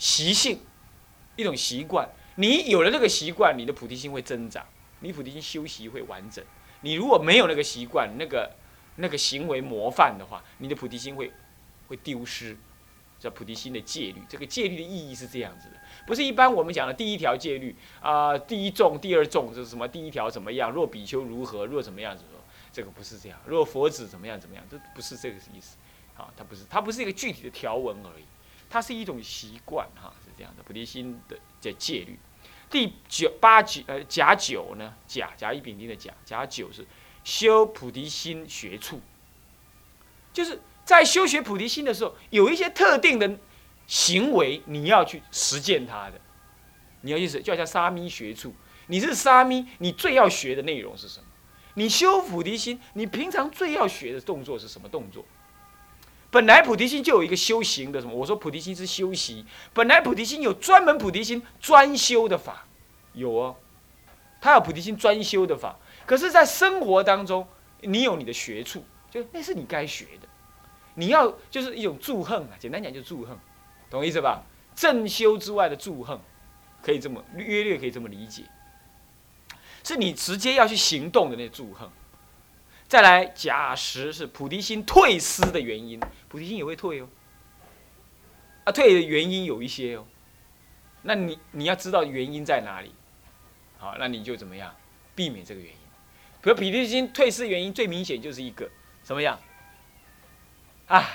习性，一种习惯。你有了这个习惯，你的菩提心会增长，你菩提心修习会完整。你如果没有那个习惯，那个那个行为模范的话，你的菩提心会会丢失。叫菩提心的戒律，这个戒律的意义是这样子的，不是一般我们讲的第一条戒律啊，第一重、第二重就是什么？第一条怎么样？若比丘如何？若怎么样子？这个不是这样。若佛子怎么样？怎么样？这不是这个意思。啊，它不是，它不是一个具体的条文而已，它是一种习惯哈，是这样的。菩提心的叫戒律。第九八九呃甲九呢？甲甲乙丙丁的甲甲九是修菩提心学处，就是。在修学菩提心的时候，有一些特定的行为，你要去实践它的。你要意思，就好像沙弥学处，你是沙弥，你最要学的内容是什么？你修菩提心，你平常最要学的动作是什么动作？本来菩提心就有一个修行的什么？我说菩提心是修习，本来菩提心有专门菩提心专修的法，有哦，他有菩提心专修的法。可是，在生活当中，你有你的学处，就那是你该学的。你要就是一种祝恨啊，简单讲就是祝恨，懂意思吧？正修之外的祝恨，可以这么约略可以这么理解，是你直接要去行动的那祝恨。再来，假实是菩提心退失的原因，菩提心也会退哦。啊，退的原因有一些哦，那你你要知道原因在哪里，好，那你就怎么样避免这个原因？比如菩提心退失原因最明显就是一个什么样？啊，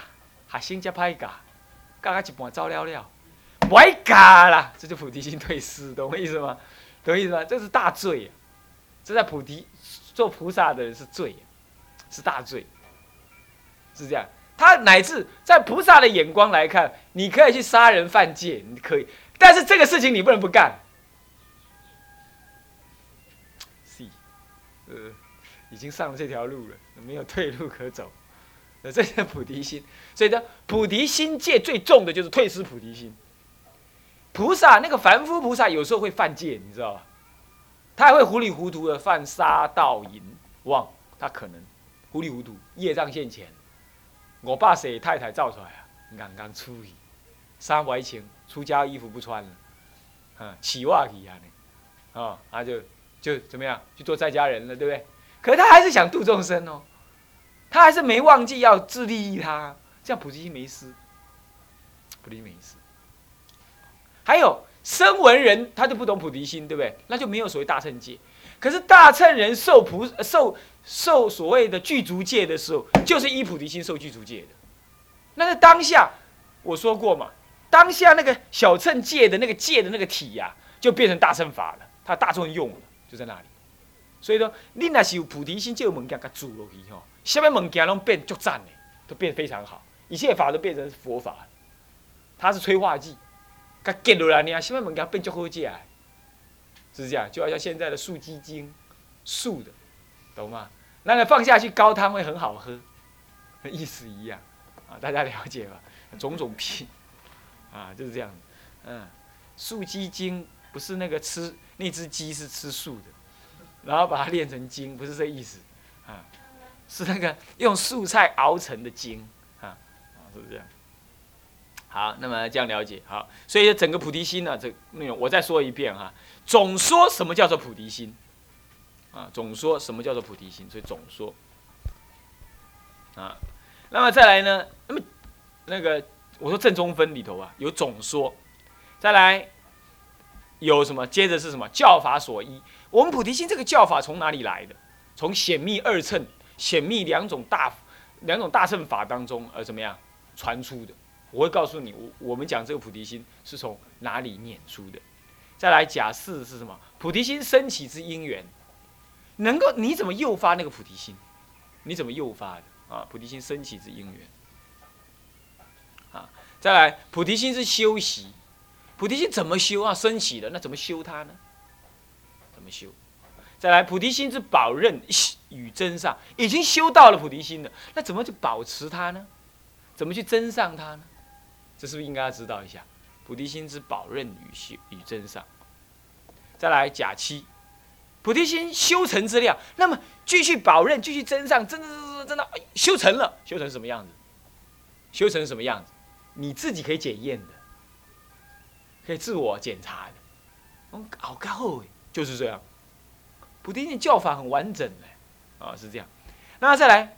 学生才歹教，教到一半走了了，不爱教啦，这就菩提心退失，懂我意思吗？懂我意思吗？这是大罪，这在菩提做菩萨的人是罪，是大罪，是这样。他乃至在菩萨的眼光来看，你可以去杀人犯戒，你可以，但是这个事情你不能不干。是，呃，已经上了这条路了，没有退路可走。这是菩提心，所以呢，菩提心戒最重的就是退失菩提心。菩萨那个凡夫菩萨有时候会犯戒，你知道吧？他还会糊里糊涂的犯杀盗淫妄，他可能糊里糊涂业障现前。我爸谁太太造出来啊？刚刚出去，衫不穿，出家衣服不穿了，啊，起袜去啊，啊，他就就怎么样去做在家人了，对不对？可是他还是想度众生哦。他还是没忘记要自利益他，这样菩提心没失，菩提心没失。还有声闻人，他就不懂菩提心，对不对？那就没有所谓大乘戒。可是大乘人受菩受受所谓的具足戒的时候，就是依菩提心受具足戒的。那在当下，我说过嘛，当下那个小乘戒的那个戒的那个体呀，就变成大乘法了，他大众用了，就在那里。所以说，你那是有菩提心，就有门给他住落去吼。下面物件拢变足赞的，都变非常好，一切法都变成佛法，它是催化剂，它结落来呢，下面物件变足好食，是这样，就好像现在的素鸡精，素的，懂吗？那个放下去高汤会很好喝，意思一样，啊，大家了解吧？种种品，啊，就是这样，嗯，素鸡精不是那个吃那只鸡是吃素的，然后把它炼成精，不是这意思，啊。是那个用素菜熬成的精，啊，是不是这样？好，那么这样了解好，所以整个菩提心呢，这内容我再说一遍哈。总说什么叫做菩提心？啊，总说什么叫做菩提心？所以总说，啊，那么再来呢？那么那个我说正中分里头啊，有总说，再来有什么？接着是什么？教法所依。我们菩提心这个教法从哪里来的？从显密二乘。显密两种大两种大乘法当中而怎么样传出的？我会告诉你，我我们讲这个菩提心是从哪里念出的。再来假释是什么？菩提心升起之因缘，能够你怎么诱发那个菩提心？你怎么诱发的啊？菩提心升起之因缘啊！再来菩提心是修习，菩提心怎么修啊？升起的那怎么修它呢？怎么修？再来，菩提心是保任与真上，已经修到了菩提心了，那怎么去保持它呢？怎么去真上它呢？这是不是应该要知道一下？菩提心之保任与修与真上。再来，假期，菩提心修成之量，那么继续保任，继续增上，增增增增增的修成了，修成什么样子？修成什么样子？你自己可以检验的，可以自我检查的。嗯，好高哎，就是这样。菩提心教法很完整的，啊，是这样。那再来，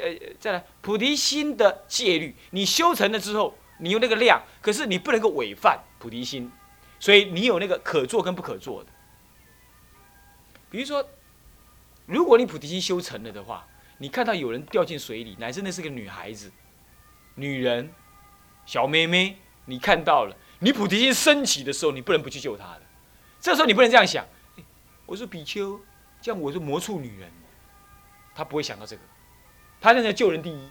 呃，再来，菩提心的戒律，你修成了之后，你有那个量，可是你不能够违犯菩提心，所以你有那个可做跟不可做的。比如说，如果你菩提心修成了的话，你看到有人掉进水里，乃至那是个女孩子、女人、小妹妹，你看到了，你菩提心升起的时候，你不能不去救她的。这时候你不能这样想，我是比丘，这样我是魔畜女人，他不会想到这个，他现在救人第一，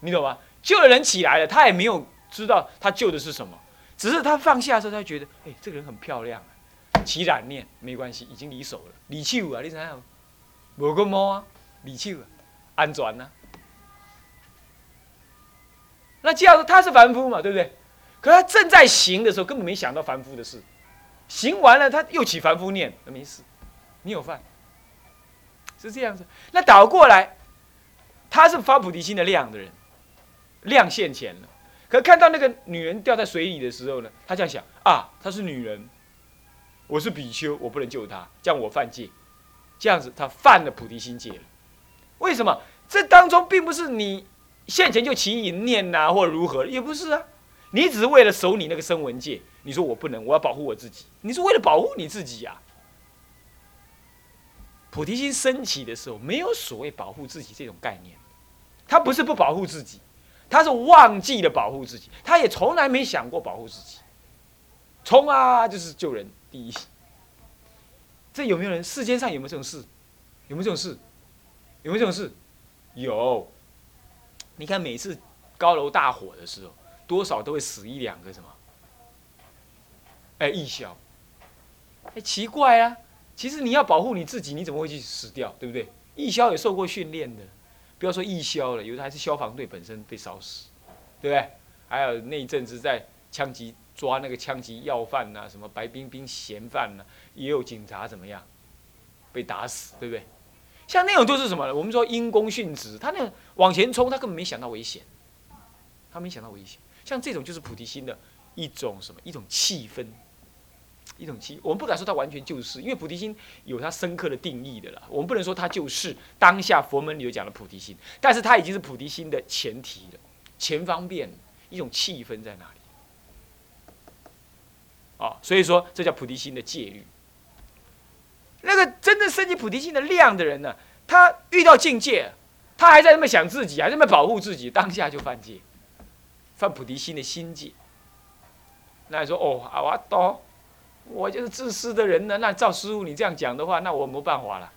你懂吗？救了人起来了，他也没有知道他救的是什么，只是他放下的时候，他觉得，哎，这个人很漂亮。起染念没关系，已经离手了，离手啊！你知影？无个毛啊，离手啊，安全呐。那这样说他是凡夫嘛，对不对？可他正在行的时候，根本没想到凡夫的事。行完了，他又起凡夫念，那没事，你有饭，是这样子。那倒过来，他是发菩提心的量的人，量现前了。可看到那个女人掉在水里的时候呢，他这样想啊，她是女人。我是比丘，我不能救他，这样我犯戒，这样子他犯了菩提心戒了。为什么？这当中并不是你现前就起淫念呐，或如何，也不是啊。你只是为了守你那个声闻戒，你说我不能，我要保护我自己。你是为了保护你自己呀。菩提心升起的时候，没有所谓保护自己这种概念，他不是不保护自己，他是忘记了保护自己，他也从来没想过保护自己，冲啊就是救人。第一，这有没有人？世间上有没有这种事？有没有这种事？有没有这种事？有。你看每次高楼大火的时候，多少都会死一两个什么？哎，义消。哎，奇怪啊！其实你要保护你自己，你怎么会去死掉？对不对？义消也受过训练的，不要说义消了，有的还是消防队本身被烧死，对不对？还有那一阵子在枪击。抓那个枪击要犯呐，什么白冰冰嫌犯呐，也有警察怎么样被打死，对不对？像那种都是什么？我们说因公殉职，他那往前冲，他根本没想到危险，他没想到危险。像这种就是菩提心的一种什么？一种气氛，一种气。我们不敢说它完全就是，因为菩提心有它深刻的定义的啦。我们不能说它就是当下佛门里头讲的菩提心，但是它已经是菩提心的前提了，前方便一种气氛在哪里？啊，所以说这叫菩提心的戒律。那个真正升起菩提心的量的人呢，他遇到境界，他还在那么想自己，还在那么保护自己，当下就犯戒，犯菩提心的心戒。那你说哦，啊，我懂，我就是自私的人呢。那照师傅你这样讲的话，那我没办法了。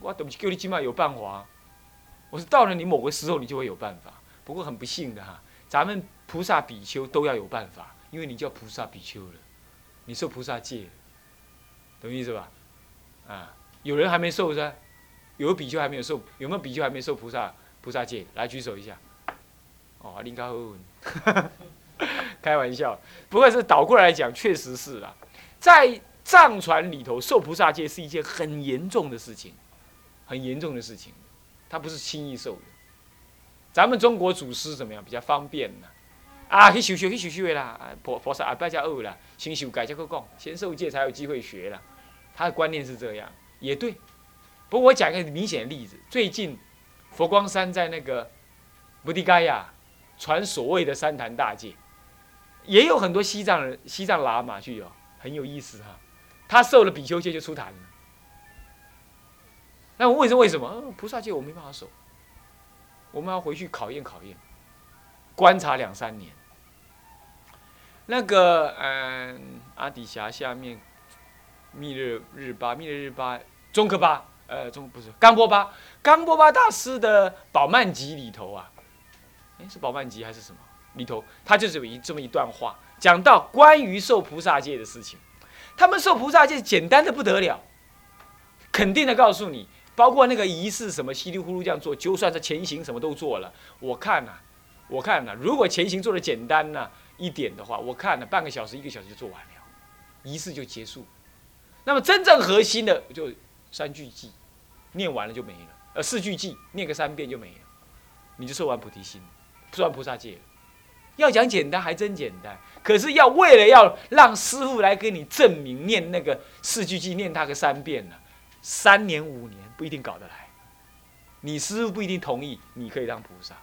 我等不起，叫你起码有办法。我是到了你某个时候，你就会有办法。不过很不幸的哈，咱们菩萨比丘都要有办法。因为你叫菩萨比丘了，你受菩萨戒，懂意思吧？啊，有人还没受噻，有比丘还没有受，有没有比丘还没受菩萨菩萨戒？来举手一下。哦，林高文，开玩笑，不过是倒过来讲，确实是啦，在藏传里头受菩萨戒是一件很严重的事情，很严重的事情，它不是轻易受的。咱们中国祖师怎么样？比较方便呢？啊去修修去修修的啦！菩菩萨阿拜加恶啦，先修改再去讲，先受戒才有机会学啦。他的观念是这样，也对。不过我讲一个明显的例子，最近佛光山在那个布迪盖亚传所谓的三坛大戒，也有很多西藏人、西藏喇嘛去哦，很有意思哈。他受了比丘戒就出坛了。那我问说为什么？菩萨戒我没办法守，我们要回去考验考验，观察两三年。那个嗯，阿底峡下面，密日日巴，密日日巴，中科巴，呃，中不是冈波巴，冈波巴大师的宝曼集里头啊，哎，是宝曼集还是什么？里头他就是有一这么一段话，讲到关于受菩萨戒的事情。他们受菩萨戒简单的不得了，肯定的告诉你，包括那个仪式什么稀里糊涂这样做，就算是前行什么都做了。我看呐，我看呐，如果前行做的简单呢？一点的话，我看了半个小时、一个小时就做完了，仪式就结束。那么真正核心的就三句偈，念完了。就没了。呃，四句偈念个三遍就没了，你就受完菩提心，受完菩萨戒了。要讲简单还真简单，可是要为了。要让师傅来给你证明，念那个四句偈念他个三遍呢，三年五年不一定搞得来，你师傅不一定同意，你可以当菩萨。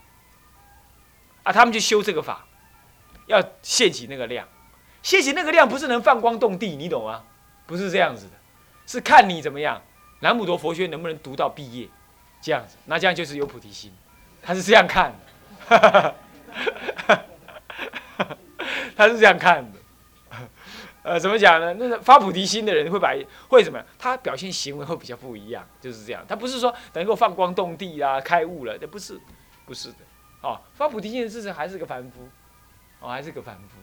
啊，他们就修这个法，要现起那个量，现起那个量不是能放光动地，你懂吗？不是这样子的，是看你怎么样，南普陀佛学能不能读到毕业，这样子，那这样就是有菩提心，他是这样看的。他是这样看的，呃，怎么讲呢？那个发菩提心的人会把会怎么样？他表现行为会比较不一样，就是这样。他不是说能够放光动地啊，开悟了，那不是，不是的。哦，发菩提心的事实还是个凡夫，哦，还是个凡夫。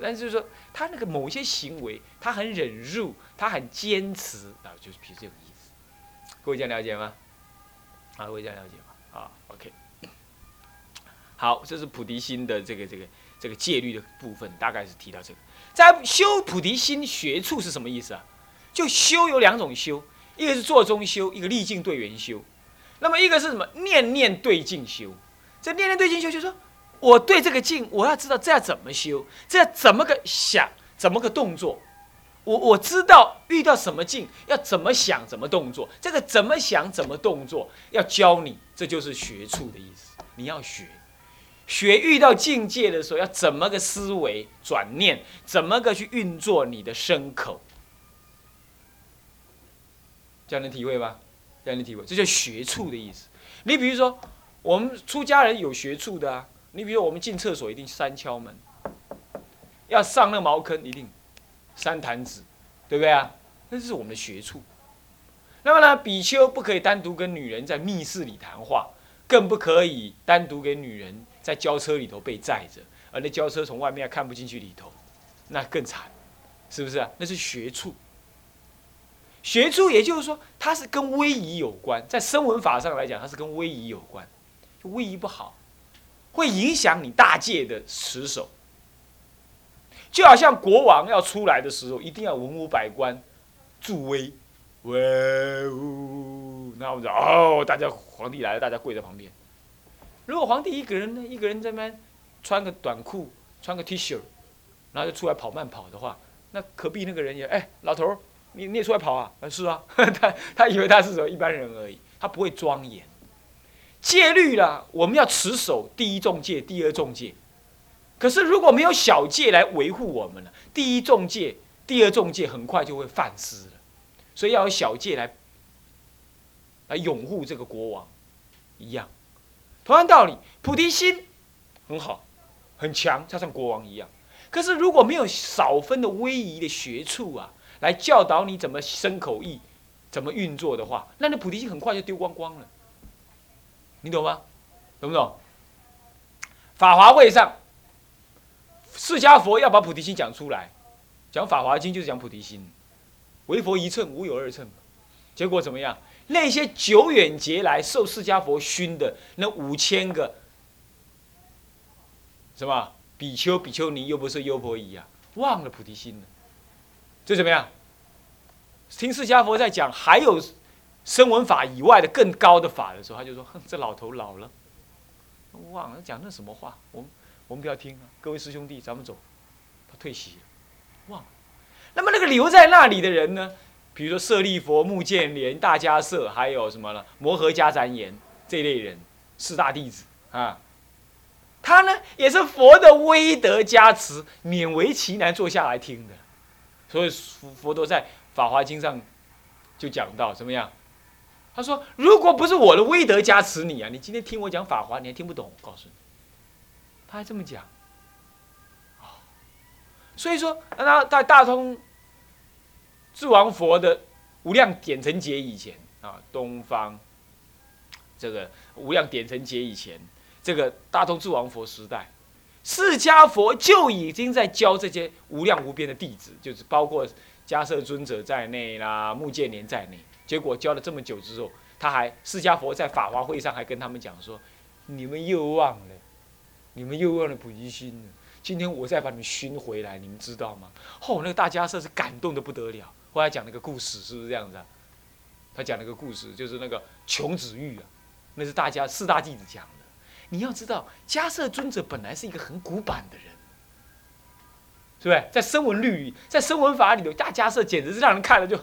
但是就是说，他那个某些行为，他很忍辱，他很坚持啊，就是比如这个意思。各位这样了解吗？啊，各位这样了解吗？啊，OK。好，这是菩提心的这个这个这个戒律的部分，大概是提到这个。在修菩提心学处是什么意思啊？就修有两种修，一个是坐中修，一个历境对缘修。那么一个是什么？念念对境修。这念念对境修，就是说我对这个境，我要知道这要怎么修，这要怎么个想，怎么个动作。我我知道遇到什么境要怎么想，怎么动作。这个怎么想，怎么动作，要教你，这就是学处的意思。你要学。学遇到境界的时候，要怎么个思维转念，怎么个去运作你的身口，这样能体会吧？这样能体会，这叫学处的意思。你比如说，我们出家人有学处的啊。你比如我们进厕所一定三敲门，要上那茅坑一定三弹指，对不对啊？那是我们的学处。那么呢，比丘不可以单独跟女人在密室里谈话，更不可以单独给女人。在轿车里头被载着，而那轿车从外面看不进去里头，那更惨，是不是啊？那是学处。学处也就是说，它是跟威仪有关，在声闻法上来讲，它是跟威仪有关。威仪不好，会影响你大戒的持守。就好像国王要出来的时候，一定要文武百官助威，威武，那我们说哦，大家皇帝来了，大家跪在旁边。如果皇帝一个人呢，一个人在那穿个短裤，穿个 T 恤，然后就出来跑慢跑的话，那隔壁那个人也哎，老头，你你也出来跑？啊是啊，他他以为他是什么一般人而已，他不会庄严。戒律啦，我们要持守第一重戒，第二重戒。可是如果没有小戒来维护我们呢，第一重戒、第二重戒很快就会犯失了。所以要有小戒来来拥护这个国王，一样。同样道理，菩提心很好，很强，就像国王一样。可是如果没有少分的威仪的学处啊，来教导你怎么生口意，怎么运作的话，那你菩提心很快就丢光光了。你懂吗？懂不懂？法华会上，释迦佛要把菩提心讲出来，讲法华经就是讲菩提心，唯佛一乘，无有二乘。结果怎么样？那些久远劫来受释迦佛熏的那五千个什么比丘、比丘尼，又不是优婆夷啊，忘了菩提心了。这怎么样？听释迦佛在讲还有声闻法以外的更高的法的时候，他就说：“哼，这老头老了，忘了讲那什么话。我们我们不要听啊，各位师兄弟，咱们走。”他退席了，忘了。那么那个留在那里的人呢？比如说舍利佛、目犍连、大迦叶，还有什么呢？摩诃迦旃延这类人，四大弟子啊，他呢也是佛的威德加持，勉为其难坐下来听的。所以佛佛陀在《法华经》上就讲到怎么样？他说：“如果不是我的威德加持你啊，你今天听我讲法华，你还听不懂。”我告诉你，他还这么讲。哦所以说，那在大通。智王佛的无量点成劫以前啊，东方这个无量点成劫以前，这个大通智王佛时代，释迦佛就已经在教这些无量无边的弟子，就是包括迦摄尊者在内啦，目犍连在内。结果教了这么久之后，他还释迦佛在法华会上还跟他们讲说：“你们又忘了，你们又忘了菩提心了。今天我再把你们熏回来，你们知道吗？”后那个大迦摄是感动的不得了。后来讲那个故事，是不是这样子？他讲那个故事，就是那个穷子玉啊，那是大家四大弟子讲的。你要知道，迦摄尊者本来是一个很古板的人，是不是？在声闻律里，在声闻法里头，大迦摄简直是让人看了就，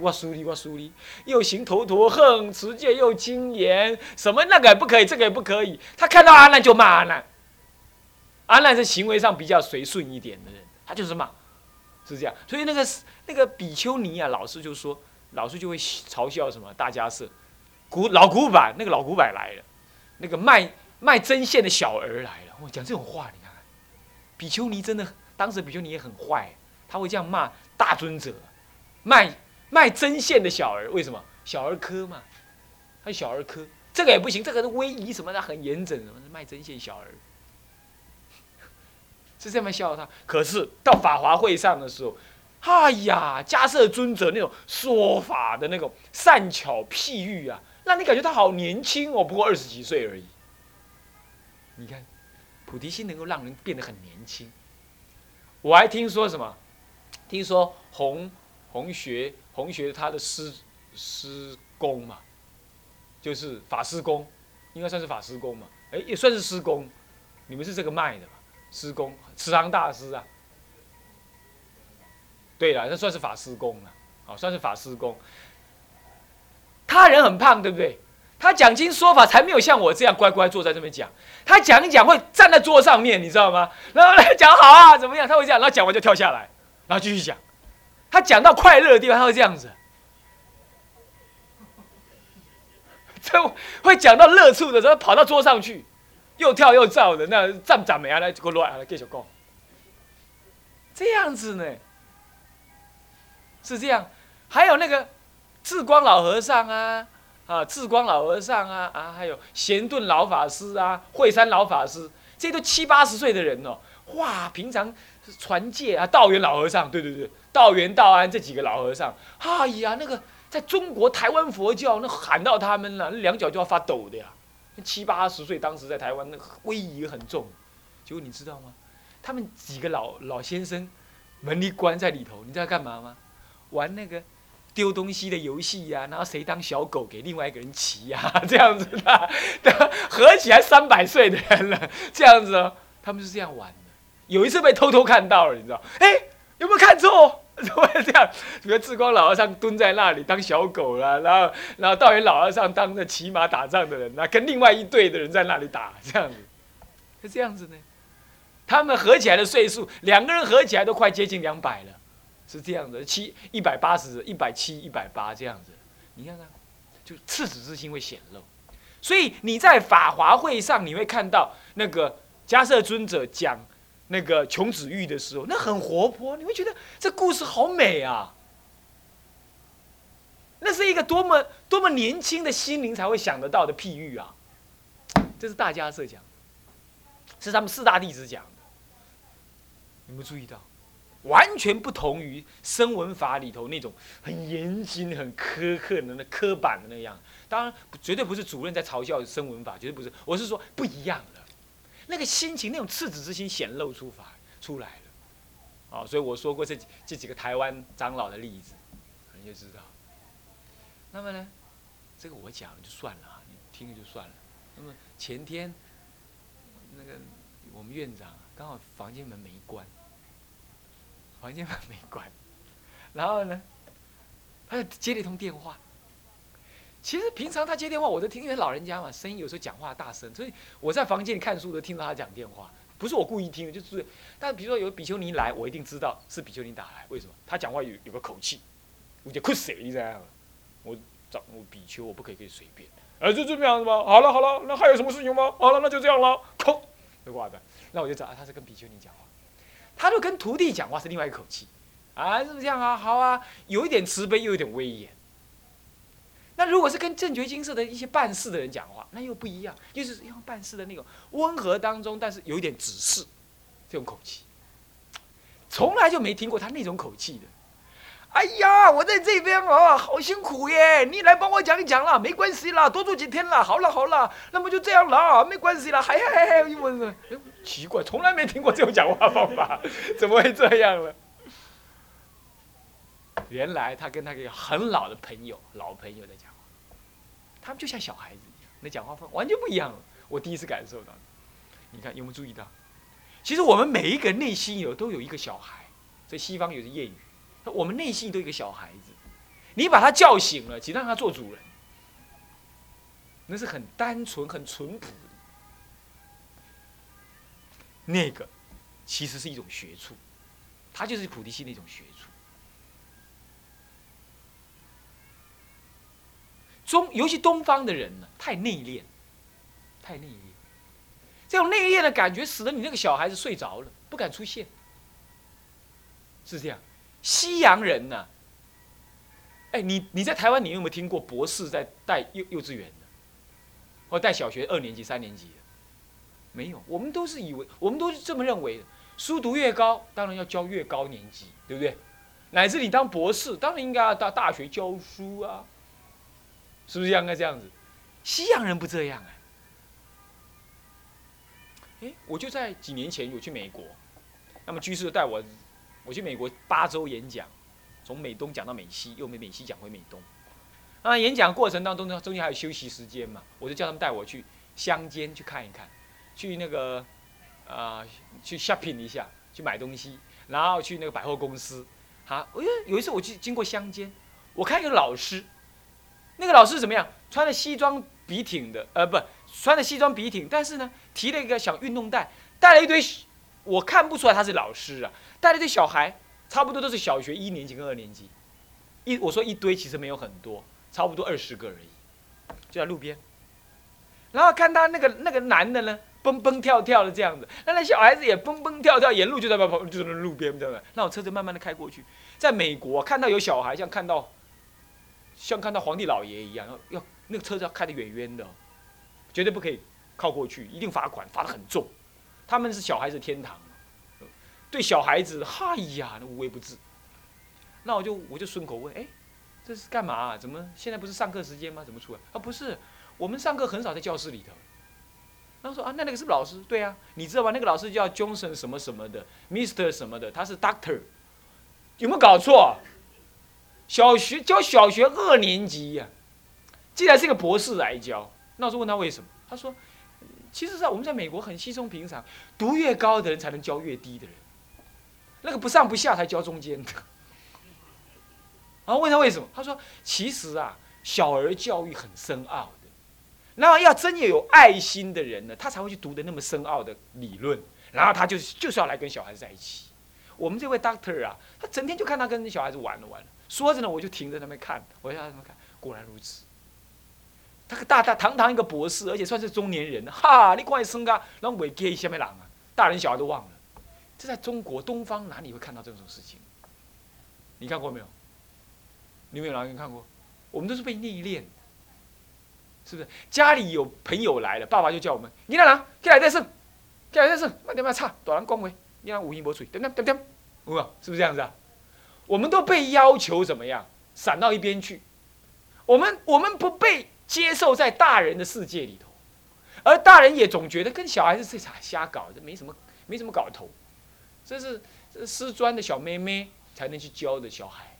啊，疏啊疏离哇疏离，又行头陀横，持戒又精严，什么那个也不可以，这个也不可以。他看到阿难就骂阿难，阿难是行为上比较随顺一点的人，他就是骂，是这样。所以那个那个比丘尼啊，老师就说，老师就会嘲笑什么大家是。古老古板，那个老古板来了，那个卖卖针线的小儿来了。我讲这种话，你看看，比丘尼真的，当时比丘尼也很坏，他会这样骂大尊者，卖卖针线的小儿，为什么？小儿科嘛，他小儿科，这个也不行，这个是威仪什么的很严整，什么卖针线小儿，是这么笑他。可是到法华会上的时候。哎呀，迦摄尊者那种说法的那种善巧譬喻啊，让你感觉他好年轻哦，不过二十几岁而已。你看，菩提心能够让人变得很年轻。我还听说什么？听说红弘学弘学他的师师公嘛，就是法师公，应该算是法师公嘛，哎，也算是师公。你们是这个脉的嘛？师公，慈航大师啊。对了，那算是法师公了，好，算是法师公。他人很胖，对不对？他讲经说法才没有像我这样乖乖坐在这边讲。他讲一讲会站在桌上面，你知道吗？然后来讲好啊，怎么样？他会这样，然后讲完就跳下来，然后继续讲。他讲到快乐的地方，他会这样子。这会讲到乐处的时候，跑到桌上去，又跳又照的，那站站没啊？来，给我乱来继续讲。这样子呢？是这样，还有那个智光老和尚啊，啊，智光老和尚啊，啊，还有贤顿老法师啊，惠山老法师，这都七八十岁的人哦，哇，平常传戒啊，道元老和尚，对对对，道元、道安这几个老和尚，哎呀，那个在中国台湾佛教那喊到他们了，那两脚就要发抖的呀，七八十岁，当时在台湾那威仪很重，结果你知道吗？他们几个老老先生门一关在里头，你知道干嘛吗？玩那个丢东西的游戏呀，然后谁当小狗给另外一个人骑呀，这样子的，合起来三百岁的人了，这样子哦，他们是这样玩的。有一次被偷偷看到了，你知道？哎，有没有看错？怎么会这样？比如智光老和尚蹲在那里当小狗了，然后然后道元老和尚当着骑马打仗的人，那跟另外一队的人在那里打，这样子，是这样子呢。他们合起来的岁数，两个人合起来都快接近两百了。是这样子，七一百八十，一百七，一百八这样子，你看看，就赤子之心会显露。所以你在法华会上，你会看到那个迦摄尊者讲那个琼子玉的时候，那很活泼，你会觉得这故事好美啊。那是一个多么多么年轻的心灵才会想得到的譬喻啊！这是大家设讲，是他们四大弟子讲的，有没有注意到？完全不同于声闻法里头那种很严谨、很苛刻的那刻板的那样。当然，绝对不是主任在嘲笑声闻法，绝对不是。我是说不一样，那个心情、那种赤子之心显露出法出来了。啊，所以我说过这这几个台湾长老的例子，你就知道。那么呢，这个我讲了就算了啊，你听了就算了。那么前天那个我们院长刚好房间门没关。房间门没关，然后呢，他就接了一通电话。其实平常他接电话我都听，因为老人家嘛，声音有时候讲话大声，所以我在房间里看书都听到他讲电话。不是我故意听的，就是。但比如说有比丘尼来，我一定知道是比丘尼打来。为什么？他讲话有有个口气，我就哭死你这样。我找我比丘，我不可以可以随便。哎，就这么样子吗？好了好了，那还有什么事情吗？好了，那就这样了。空，就挂断。那我就知道他是跟比丘尼讲话。他就跟徒弟讲话是另外一口气，啊，是不是这样啊？好啊，有一点慈悲，又有点威严。那如果是跟正觉金色的一些办事的人讲话，那又不一样，就是用办事的那种温和当中，但是有一点指示，这种口气，从来就没听过他那种口气的。哎呀，我在这边哦，好辛苦耶！你来帮我讲一讲啦，没关系啦，多住几天啦。好了好了，那么就这样啦，没关系啦。还还还，我奇怪，从来没听过这种讲话方法，怎么会这样了？原来他跟那个很老的朋友，老朋友在讲话，他们就像小孩子一样，那讲话方完全不一样了。我第一次感受到。你看有没有注意到？其实我们每一个内心有都有一个小孩，在西方有个谚语，我们内心都有一个小孩子，你把他叫醒了，请让他做主人，那是很单纯、很淳朴的。那个其实是一种学处，他就是菩提心的一种学。中尤其东方的人呢，太内敛，太内敛。这种内敛的感觉，使得你那个小孩子睡着了，不敢出现，是这样。西洋人呢？哎，你你在台湾，你有没有听过博士在带幼幼稚园的，或带小学二年级、三年级的？没有，我们都是以为，我们都是这么认为的。书读越高，当然要教越高年级，对不对？乃至你当博士，当然应该要到大学教书啊，是不是应该这样子？西洋人不这样哎。哎，我就在几年前有去美国，那么居士带我，我去美国八周演讲，从美东讲到美西，又美美西讲回美东。那演讲过程当中呢，中间还有休息时间嘛，我就叫他们带我去乡间去看一看，去那个啊去 shopping 一下，去买东西，然后去那个百货公司。好，哎，有一次我去经过乡间，我看一个老师，那个老师怎么样？穿着西装笔挺的，呃，不。穿着西装笔挺，但是呢，提了一个小运动袋，带了一堆，我看不出来他是老师啊，带了一堆小孩，差不多都是小学一年级跟二年级，一我说一堆其实没有很多，差不多二十个而已，就在路边，然后看他那个那个男的呢，蹦蹦跳跳的这样子，那那小孩子也蹦蹦跳跳，沿路就在跑，就在那路边，对不对？那我车子慢慢的开过去，在美国看到有小孩，像看到，像看到皇帝老爷一样，要要那个车子要开得远远的。绝对不可以靠过去，一定罚款，罚的很重。他们是小孩子天堂，对小孩子，嗨呀，那无微不至。那我就我就顺口问，哎，这是干嘛？怎么现在不是上课时间吗？怎么出来？啊，不是，我们上课很少在教室里头。他说啊，那那个是老师，对啊，你知道吗？那个老师叫 Johnson 什么什么的，Mr 什么的，他是 Doctor，有没有搞错？小学教小学二年级呀，竟然是个博士来教。那我就问他为什么？他说：“其实，在我们在美国很稀松平常，读越高的人才能教越低的人，那个不上不下才教中间的。”然后问他为什么？他说：“其实啊，小儿教育很深奥的，然后要真有有爱心的人呢，他才会去读的那么深奥的理论，然后他就就是要来跟小孩子在一起。我们这位 doctor 啊，他整天就看他跟小孩子玩了玩了，说着呢，我就停在那边看，我在那边看，果然如此。”他个大大堂堂一个博士，而且算是中年人，哈！你看身高，然后尾给下面人啊，大人小孩都忘了。这在中国东方哪里会看到这种事情？你看过没有？你有没有哪个人看过？我们都是被历练，是不是？家里有朋友来了，爸爸就叫我们：你那人，起来再胜，起来再胜，慢点慢差，大人恭维，你那无音无嘴，点点点点，有没有？是不是这样子啊？我们都被要求怎么样？闪到一边去。我们我们不被。接受在大人的世界里头，而大人也总觉得跟小孩子这啥瞎搞，这没什么没什么搞头，这是这师专的小妹妹才能去教的小孩，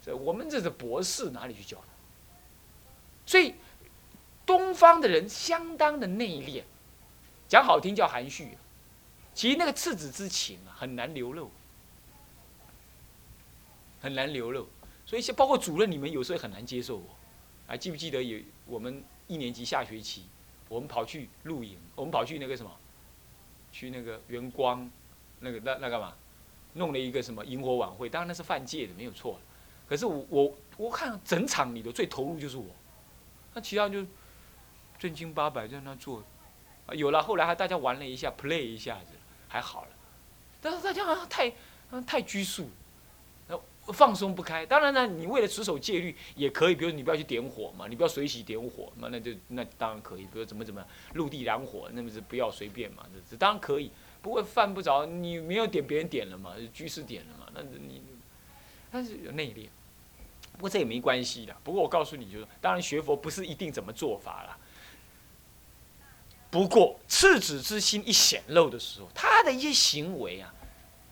这我们这是博士哪里去教呢？所以东方的人相当的内敛，讲好听叫含蓄，其实那个赤子之情啊很难流露，很难流露，所以像包括主任你们有时候很难接受我。还记不记得有我们一年级下学期，我们跑去露营，我们跑去那个什么，去那个元光，那个那那干嘛，弄了一个什么萤火晚会，当然那是犯戒的，没有错。可是我我我看整场里的最投入就是我，那其他就正经八百在那做，啊有了后来还大家玩了一下，play 一下子还好了，但是大家好像太太拘束。放松不开，当然呢，你为了持守戒律也可以，比如你不要去点火嘛，你不要随喜点火嘛，那就那当然可以。比如怎么怎么陆地燃火，那么是不要随便嘛，这这当然可以。不过犯不着，你没有点别人点了嘛，居士点了嘛，那你但是有内敛。不过这也没关系的。不过我告诉你，就是当然学佛不是一定怎么做法了。不过赤子之心一显露的时候，他的一些行为啊。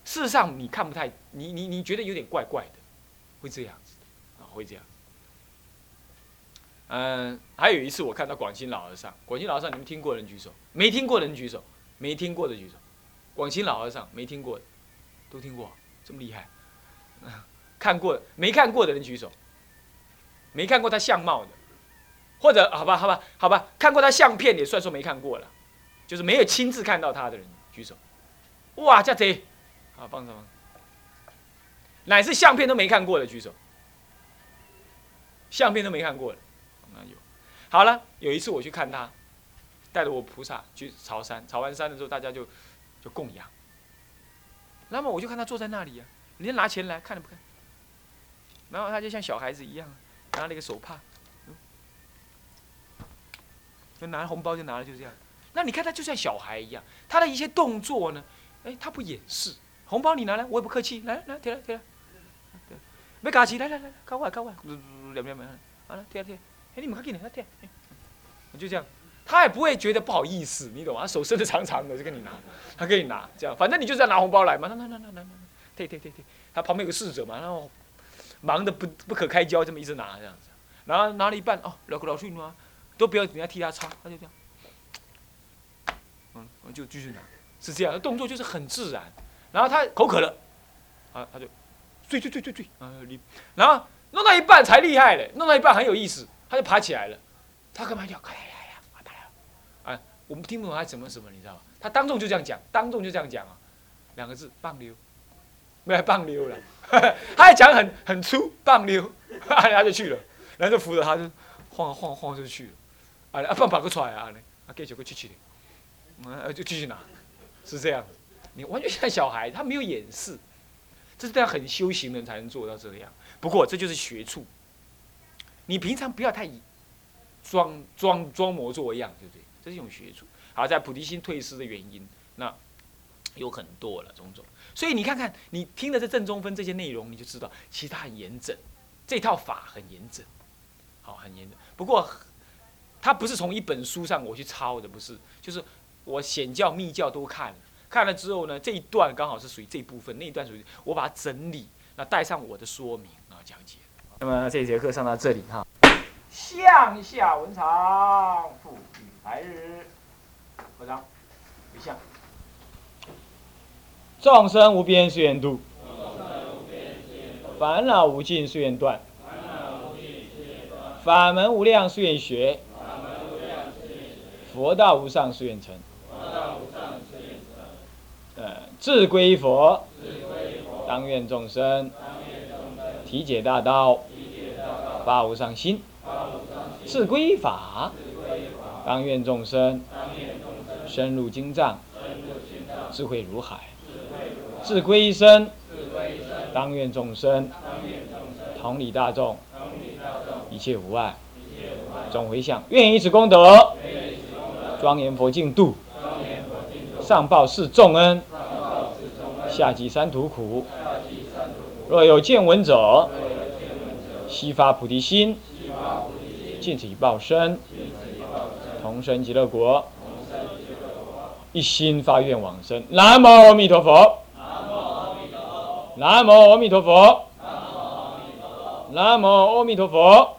事实上，你看不太，你你你觉得有点怪怪的，会这样子的，啊，会这样。嗯，还有一次我看到广清老和尚，广清老和尚你们听过的人举手，没听过的人举手，没听过的举手，广清老和尚没听过的，都听过，这么厉害，看过没看过的人举手，没看过他相貌的，或者好吧好吧好吧，看过他相片也算说没看过了，就是没有亲自看到他的人举手，哇，这贼，好帮帮，乃是相片都没看过的举手，相片都没看过的。有，好了，有一次我去看他，带着我菩萨去朝山，朝完山的时候，大家就就供养。那么我就看他坐在那里呀，人家拿钱来看都不看，然后他就像小孩子一样，拿了一个手帕，就拿红包就拿了，就这样。那你看他就像小孩一样，他的一些动作呢，哎，他不掩饰。红包你拿来，我也不客气，来来贴来贴。来，没客气，来来来，靠过来靠过来，两边门，好了贴贴。哎，你们快给你他贴，就这样，他也不会觉得不好意思，你懂吗？手伸的长长的就给你拿，他给你拿，这样，反正你就是要拿红包来嘛，拿拿拿拿拿拿，贴贴贴贴，他旁边有个侍者嘛，然后忙的不不可开交，这么一直拿这样子，然后拿了一半，哦，老老去拿，都不要人家替他擦，他就这样，嗯，我就继续拿，是这样，动作就是很自然，然后他口渴了，啊，他就，醉醉醉醉醉，啊你，然后弄到一半才厉害嘞，弄到一半很有意思。他就爬起来了，他干嘛叫？哎呀呀呀！啊！我们听不懂他怎么什么，你知道吗？他当众就这样讲，当众就这样讲啊，两个字：棒溜，没来棒溜了。他还讲很很粗，棒溜，他就去了，然后就扶着他就晃晃晃就去了。啊，啊，棒把个出来啊，啊，给九个去去的，嗯，就继续拿，是这样。你完全像小孩，他没有掩饰，这是这样很修行的人才能做到这样。不过这就是学处。你平常不要太装装装模作样，对不对？这是一种学处。好，在菩提心退失的原因，那有很多了，种种。所以你看看，你听的这正中分这些内容，你就知道，其实它很严整，这套法很严整，好，很严整。不过，它不是从一本书上我去抄的，不是，就是我显教密教都看了，看了之后呢，这一段刚好是属于这一部分，那一段属于我把它整理，那带上我的说明，啊讲解。那么这节课上到这里哈，向下文长，复与白日，合掌，回向。众生无边誓愿度，烦恼无尽誓愿断，法门无量誓愿学，佛道无上誓愿成。呃，自归佛，当愿众生。体解大道，发无上心；自归法，当愿众生深入经藏，智慧如海；自归身，当愿众生同理大众，一切无碍。总回向，愿以此功德，庄严佛净土，上报四重恩，下济三途苦。若有见闻者，悉发菩提心，尽此一报身，同生极乐国，一心发愿往生。南无阿弥陀佛。南无阿弥陀佛。南无阿弥陀佛。